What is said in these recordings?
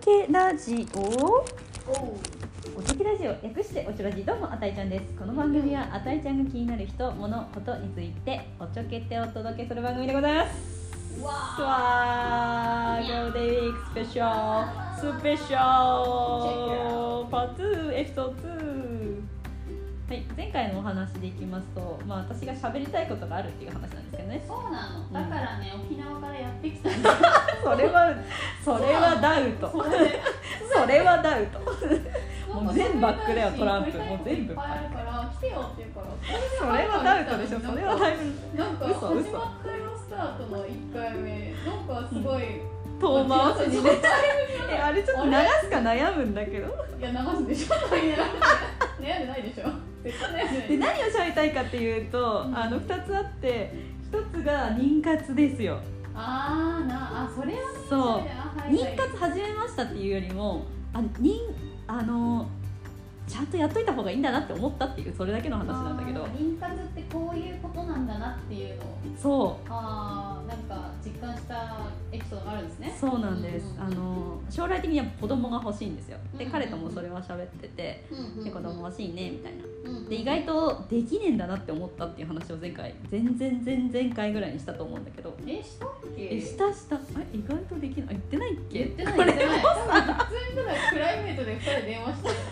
けラジオ。おとけラジオ略しておちょラジどうもあたいちゃんです。この番組はあたいちゃんが気になる人物ことについておちょけてお届けする番組でございます。わわー。ゴールデンウィークスペシャルスペシャルパー2エピソード2はい前回のお話でいきますとまあ私が喋りたいことがあるっていう話なんですけどね。そうなの。だからね、沖縄からやってきたん それはそれはダウト。それでそれはダウト。もう全部バックだよトランプ。もう全部いっぱいあるから来てよって言う。からそれはダウトでしょ。それはだいぶなんか嘘嘘。始まったよスタートの1回目。なんかすごい、遠回しにね。えあれちょっと流すか悩むんだけど。いや流すでしょ悩んでないでしょ？で何を喋りたいかっていうと、うん。あの2つあって1つが妊活ですよ。あーなあそれはねそう。あはいはい。妊活始めましたっていうよりもあ妊あのちゃんとやっといた方がいいんだなって思ったっていうそれだけの話なんだけど。妊活ってこういうことなんだなっていうの。をそう。あーなんかエピソードがあるんですね。そうなんです、うん。あの将来的には子供が欲しいんですよ。でうん。彼ともそれは喋っててうんで子供欲しいねみたいな。で意外とできねえんだなって思ったっていう話を前回前々前々回ぐらいにしたと思うんだけど。えしたっけ？えしたした。あ意外とできない。あ言ってないっけ？言ってない言ってない。多分普通にただプライベートで2人で電話して「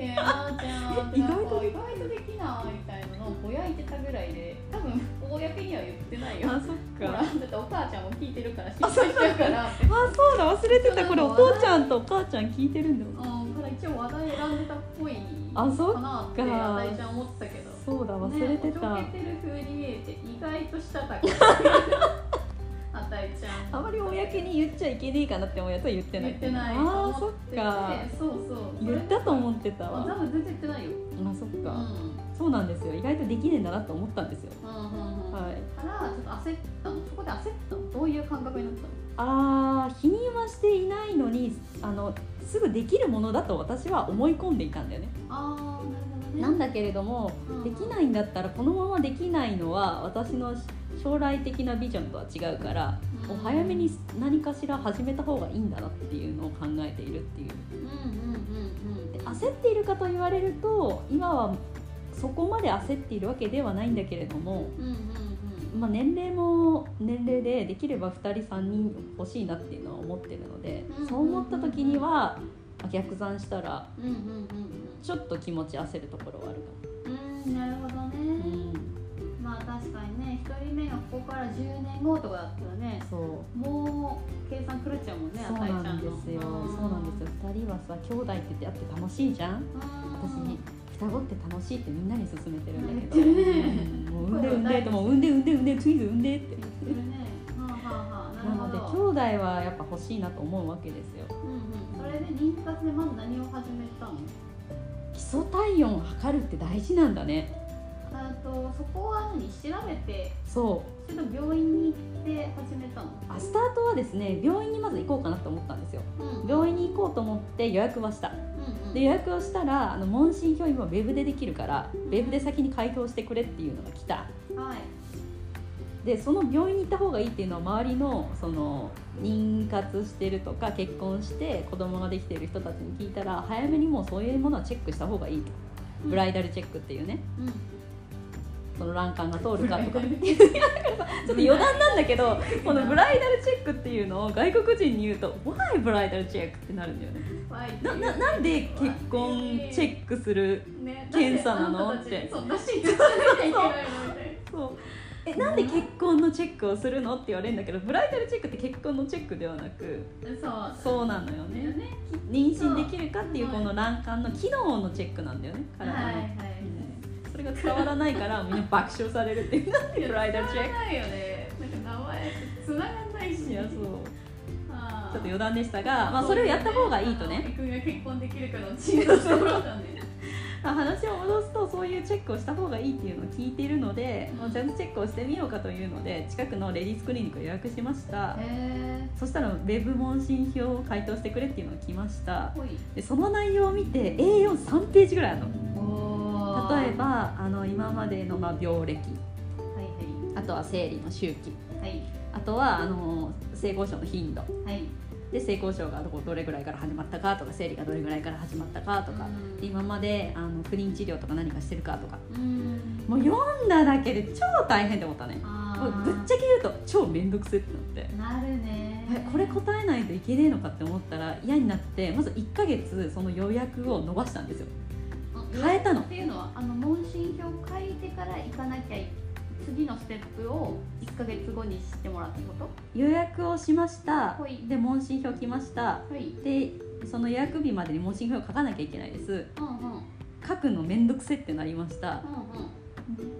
えー、なーちゃん」意外と意外とできないみたいなのをぼやいてたぐらいで多分公には言ってないよ。あそっか。だってお母ちゃんも聞いてるから心配しちゃうから。あそうだ忘れてた。これお父ちゃんとお母ちゃん聞いてるんだようんから一応話題選んでたっぽいあそっかなってかあたいちゃん思ってたけど。そうだ忘れてた、ね、おちょけてる風に見えて意外としたたか ちゃんあまり公に言っちゃいけねえかなって思うやつは言ってない。言ってないあーそっかそうそう。言ったと思ってたあわ多分全然言ってないよ。あそっか、うん。そうなんですよ。意外とできねえんだなと思ったんですよ。うんうんうん。はい。からちょっと焦った。のそこで焦ったの？どういう感覚になったの？あー否認はしていないのにあのすぐできるものだと私は思い込んでいたんだよね、ああなんだけれどもうん。できないんだったらこのままできないのは私の将来的なビジョンとは違うから、うん。お早めに何かしら始めた方がいいんだなっていうのを考えているっていう。で焦っているかと言われると今はそこまで焦っているわけではないんだけれども、まあ、年齢も年齢でできれば2人3人欲しいなっていうのは思ってるので、うんそう思った時にはまあ逆算したらちょっと気持ち焦るところはあるうんうんなるほどね、かも、うん、まあ確かにね一人目がここから10年後とかだったらねそう。もう計算狂っちゃうもんねそうなんですよ。そうなんですよ。2人はさ兄弟って出会って楽しいじゃん。私双子って楽しいってみんなに勧めてるんだけど、ね。うん。もう産んで産んでともう産んで産んで産んでクイズ産んでって。言ってるね。なのでど兄弟はやっぱ欲しいなと思うわけですよ。うんうん。それで妊活でまず何を始めたの？基礎体温を測るって大事なんだね。あとそこは何調べてそう。それとも病院に行って始めたの。あスタートはですね病院にまず行こうかなと思ったんですよ。うん。病院に行こうと思って予約はした。うんうん。で予約をしたらあの問診票今ウェブでできるからウェブで先に回答してくれっていうのが来た。はいでその病院に行った方がいいっていうのは周りのその妊活してるとか結婚して子供ができている人たちに聞いたら早めにもうそういうものはチェックした方がいいと。ブライダルチェックっていうね。うん。その卵管が通るかとか。ちょっと余談なんだけどこのブライダルチェックっていうのを外国人に言うと「Why ブライダルチェック?」ってなるんだよね。なななんで結婚チェックするね検査なの？って。そうえなんで結婚のチェックをするのって言われるんだけどブライダルチェックって結婚のチェックではなくなそう。そうなのよね。ね。妊娠できるかっていうこの卵管の機能のチェックなんだよね体の、はいはいうんそれが伝わらないからみんな爆笑されるっていうなんでブライダルチェッ伝わらないよねなんか名前つながんないしやそう。ちょっと余談でしたが、まあ、それをやった方がいいとね。結婚できるかのチームしてもらったんでまあ話を戻すとそういうチェックをした方がいいっていうのを聞いているので、うん。まあちゃんとチェックをしてみようかというので近くのレディースクリニックを予約しました。へそしたらウェブ問診票を回答してくれっていうのが来ました。でその内容を見て A43 ページぐらいあるの。お例えばあの今までのまあ病歴。はいあとは生理の周期。はい。はいあとはあの性交渉の頻度。はいで性交渉がどこどれぐらいから始まったかとか生理がどれぐらいから始まったかとか、うん。で今まであの不妊治療とか何かしてるかとか。うん。もう読んだだけで超大変って思ったね。ぶっちゃけ言うと超面倒くせってなって。なるね。えこれ答えないといけねえのかって思ったら嫌になってまず1ヶ月その予約を伸ばしたんですよ。変えたの。っていうのはあの問診票書いてから行かなきゃい次のステップを1か月後にしてもらったこ予約をしました。ほい。で問診票来ました。とはい。でその予約日までに問診票を書かなきゃいけないです。うんうん。書くのめんどくせってなりました。うん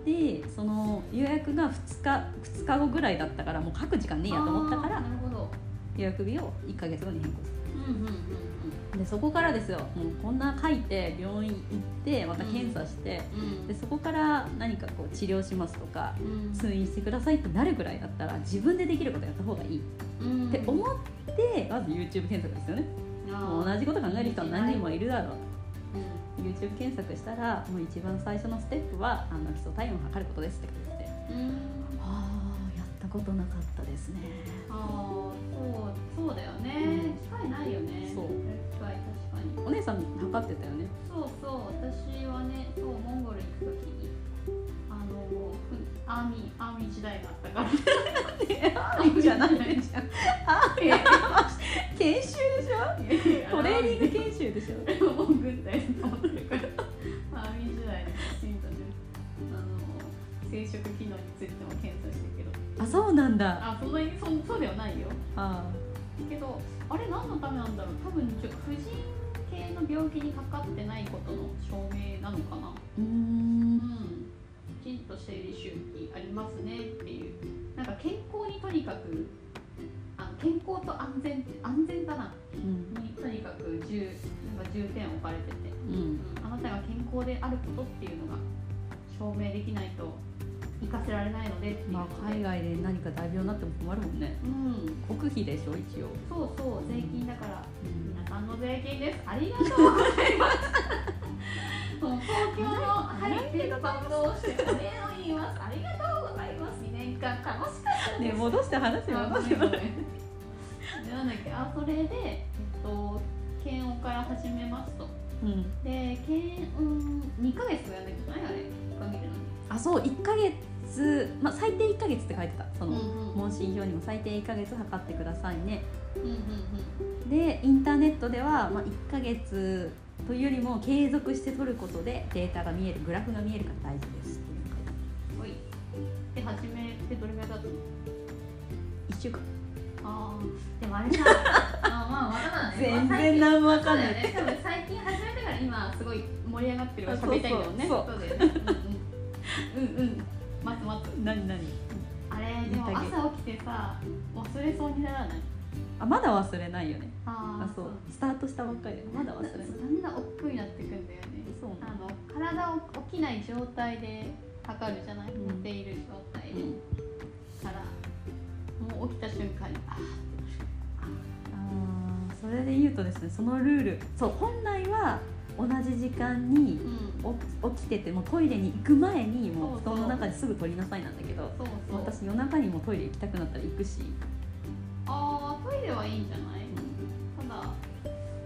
でその予約が2日2日後ぐらいだったからもう書く時間ねえやと思ったから予約日を1ヶ月後に変更すうんうんうん。るでそこからですよ。もうこんな書いて病院行ってまた検査して、うん。でそこから何かこう治療しますとかうん。通院してくださいってなるぐらいだったら自分でできることやった方がいい。うん。って思ってまず YouTube 検索ですよね。もう同じこと考える人は何人もいるだろう。う YouTube 検索したらもう一番最初のステップはあの基礎体温を測ることですって書いててことなかったですね。ああそうそうだよね。機会ないよね。そう。機会確かに。お姉さん測ってたよね。そうそう私はねそうモンゴル行く時にあのふアーミーアーミー時代があったから。あいいんじゃないじゃん。あいやい研修でしょ？やトレーニング研修でしょ？もう軍隊に思ってる。からアーミー時代にきちんとねあの生殖機能についても検査したけどあそうなんだ。あそんなにそそうではないよ。あけどあれ何のためなんだろう多分ちょ婦人系の病気にかかってないことの証明なのかな。うんん。きちんと生理周期ありますねっていう。なんか健康にとにかくあの健康と安全安全だな。うん。にとにかく重なんか重点を置かれてて、ううんん、あなたが健康であることっていうのが証明できないと生かせられないので。まあで、海外で何か大病になっても困るもんね。うん、国費でしょ一応、そうそう。税金だから。うん。皆さんの税金です。ありがとうございます。東京のハリピット感動してお礼を言います。ありがとうございます。2年間楽しかったね戻して話あ戻してごめんごめん。でなんだっけ。あそれでえっと検温から始めますと。うん。で検温2ヶ月やんなきゃいけないあれ限るの。にあそう。1ヶ月、まあ、最低1ヶ月って書いてた。その、問診票にも最低1ヶ月測ってくださいね。でインターネットでは、まあ、1ヶ月というよりも継続して取ることでデータが見えるグラフが見えるから大事です。ってい。うで始めてどれぐらいだったの？ある1週間。あー。でもあれさ あまあまだだね全然何もわかんない。ね多分最近始めてから今すごい盛り上がってるから喋りたいんだよね。そう。だよね。うんうん 待つ待つ。何何？あれでも朝起きてさ忘れそうにならない。あまだ忘れないよね。ああそう。スタートしたばっかりでまだ忘れない。だんだん億劫になってくんだよね。そう。あの体を起きない状態で測るじゃない、うん。寝ている状態で、うん。からもう起きた瞬間にああーそれで言うとですねそのルール。そう本来は同じ時間にうん。起起きててもトイレに行く前にもう布団の中ですぐ取りなさいなんだけどそうそう。私夜中にもトイレ行きたくなったら行くし、ああトイレはいいんじゃない？ただ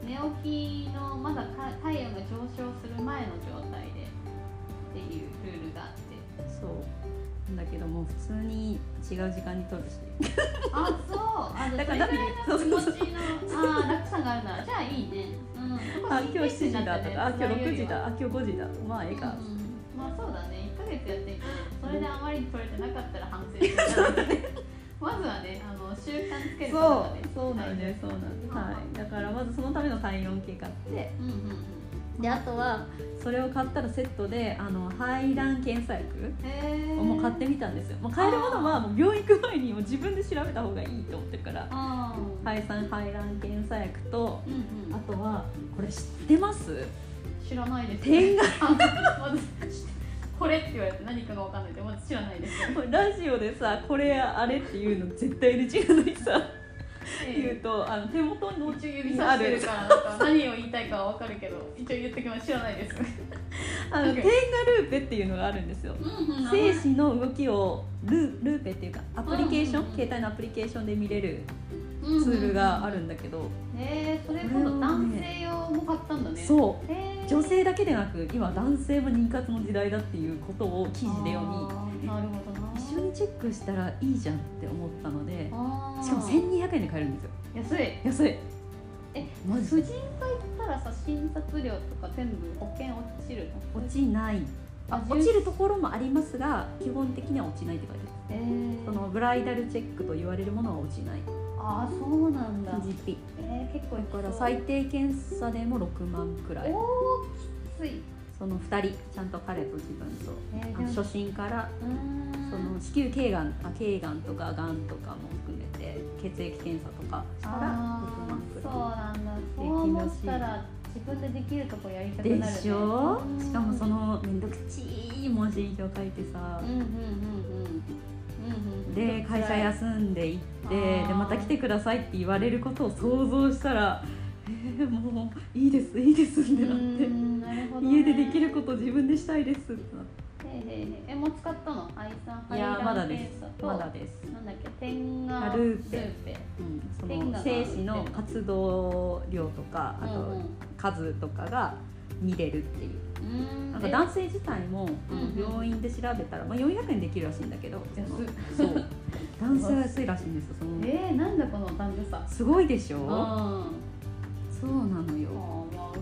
寝起きのまだか体温が上昇する前の状態でっていうルールがあって。そう。だけどもう普通に違う時間に取るし。あそう。あだからそれぐらいの気持ちのあー楽さがあるならじゃあいいねうんあ今日7時だ。とかあ今日6時だ。だあ今日5時だ。まあええか、うんまあそうだね。1ヶ月やっていくそれであまりに取れてなかったら反省 まずはねあの習慣つけることがね。そう。なんですそうなんです、はい、だからまずそのための体温計買って。うんうんうんであとはそれを買ったらセットであの排卵検査薬をもう買ってみたんですよ、もう買えるものはもう病院行く前にもう自分で調べた方がいいと思ってるから。排酸排卵検査薬とうんうん。あとはこれ知ってます？知らないです。点が あまずこれって言われて何かがわかんないでまず知らないです。ラジオでさこれあれっていうの絶対 NG なのにさ言うえとあの手元のえ一応指さしてるから何を言いたいかはわかるけど一応言ってきます。知らないです。あの OK 点がルーペっていうのがあるんですよ。うんうん精子の動きをルルーペっていうかアプリケーション、うんうんうん携帯のアプリケーションで見れるツールがあるんだけど、へえそれ今度男性用も買ったんだね。そう。へー。女性だけでなく今男性も妊活の時代だっていうことを記事で読み。なるほどな一緒にチェックしたらいいじゃんって思ったのでしかも1200円で買えるんですよ。安い。安い。えマジ婦人科行ったらさ診察料とか全部保険落ちるの？落ちない。ああ落ちるところもありますが基本的には落ちないって書いてある。えー、そのブライダルチェックと言われるものは落ちない。ああそうなんだ。TGP えー、結構いだから最低検査でも6万くらい。おおきついその2人ちゃんと彼と自分とえー、初診からその子宮頸がんあ頸がんとかがんとかも含めて血液検査とかしたら6あ万くーそうらなんだ。でそう思ったら自分でできるとこやりたくなる、ね、いでしょ？うん。しかもそのめんどくちい文字表書いてさ。うんうんうんうん。うんうんで会社休んで行ってでまた来てくださいって言われることを想像したらえー、もういいですいいですってなって。ね。家でできること自分でしたいですってなって。へいへいへいえもう使ったの？アイさんいやまだで検査す。とまだです、なんだっけ？天下あルーペ。ペ。うん、その精子の活動量とかあと数とかが見れるっていう。うんなんか男性自体も、病院で調べたら、まあ、400円できるらしいんだけどそう。男性は安いらしいんですよその。えー、なんだこの男女差。すごいでしょ？うんそうなのよ、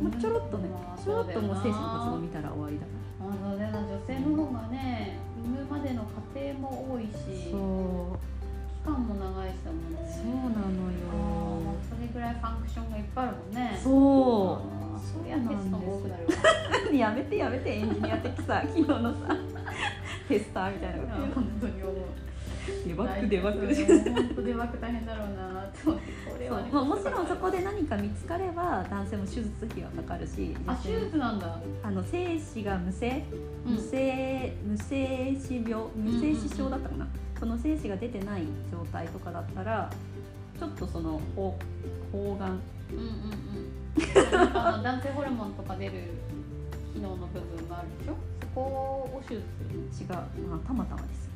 まあ、ちょろっとねちょろっともう精子の活動見たら終わりだかあそうだよな女性の方がね産むまでの過程も多いらしそう。期間も長いしだもんね。そうなのあよーそれぐらいファンクションがいっぱいあるもんね。そあーそりゃテストも多くなるわ。う やめてやめてエンジニア的さ昨日のさテスターみたいなこと言うの。本当に思うデバッグデバッグ。デバッグ大変だろうなと思って。これは。ねまあ、もちろんそこで何か見つかれば男性も手術費はかかるしあ手術なんだ。あの精子が無精うん。無精無精子病？無精子症だったかな、その精子が出てない状態とかだったらちょっとその方方眼うんうんうん。あの男性ホルモンとか出る機能の部分があるでしょ？そこを手術する違う、まあ、たまたまです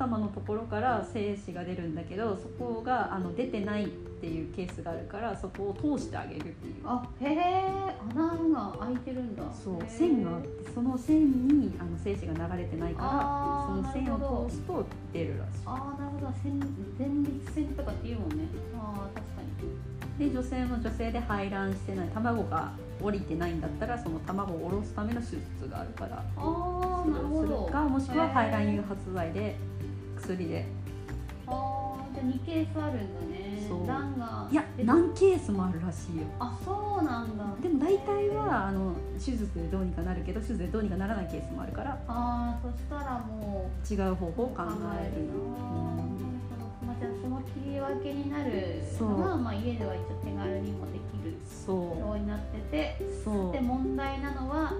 うんたまたまのところから精子が出るんだけどそこがあの出てないっていうケースがあるからそこを通してあげるっていう。あへえ穴が開いてるんだ。そう線があってその線にあの精子が流れてないからその線を通すと出るらしああなるほど。線前立腺とかって言うもんね。ああ確かに。いで女性も女性で排卵してない卵が降りてないんだったらその卵を下ろすための手術があるからああなるほど。るかもしくは排卵誘へ発剤で薬で。ーああじゃあ2ケースあるんだね。そう。卵がいや何ケースもあるらしいよ。あそうなんだ。でも大体はあの手術でどうにかなるけど手術でどうにかならないケースもあるから。ああそしたらもう。違う方法を考えるな。まあ、じゃあその切り分けになるのは、まあ、家では一応手軽にもできるそようになっててうそう。で問題なのは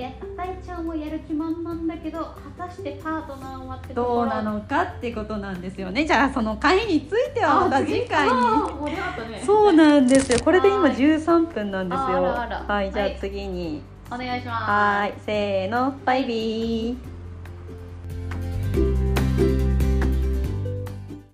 えあたいちゃんもやる気満々だけど果たしてパートナーはってどうなのかってことなんですよね。じゃあその回についてはまた次回に。そうなんですよ。これで今はい13分なんですよ。はいじゃあはい。次に。お願いします。はいせーの。バイビー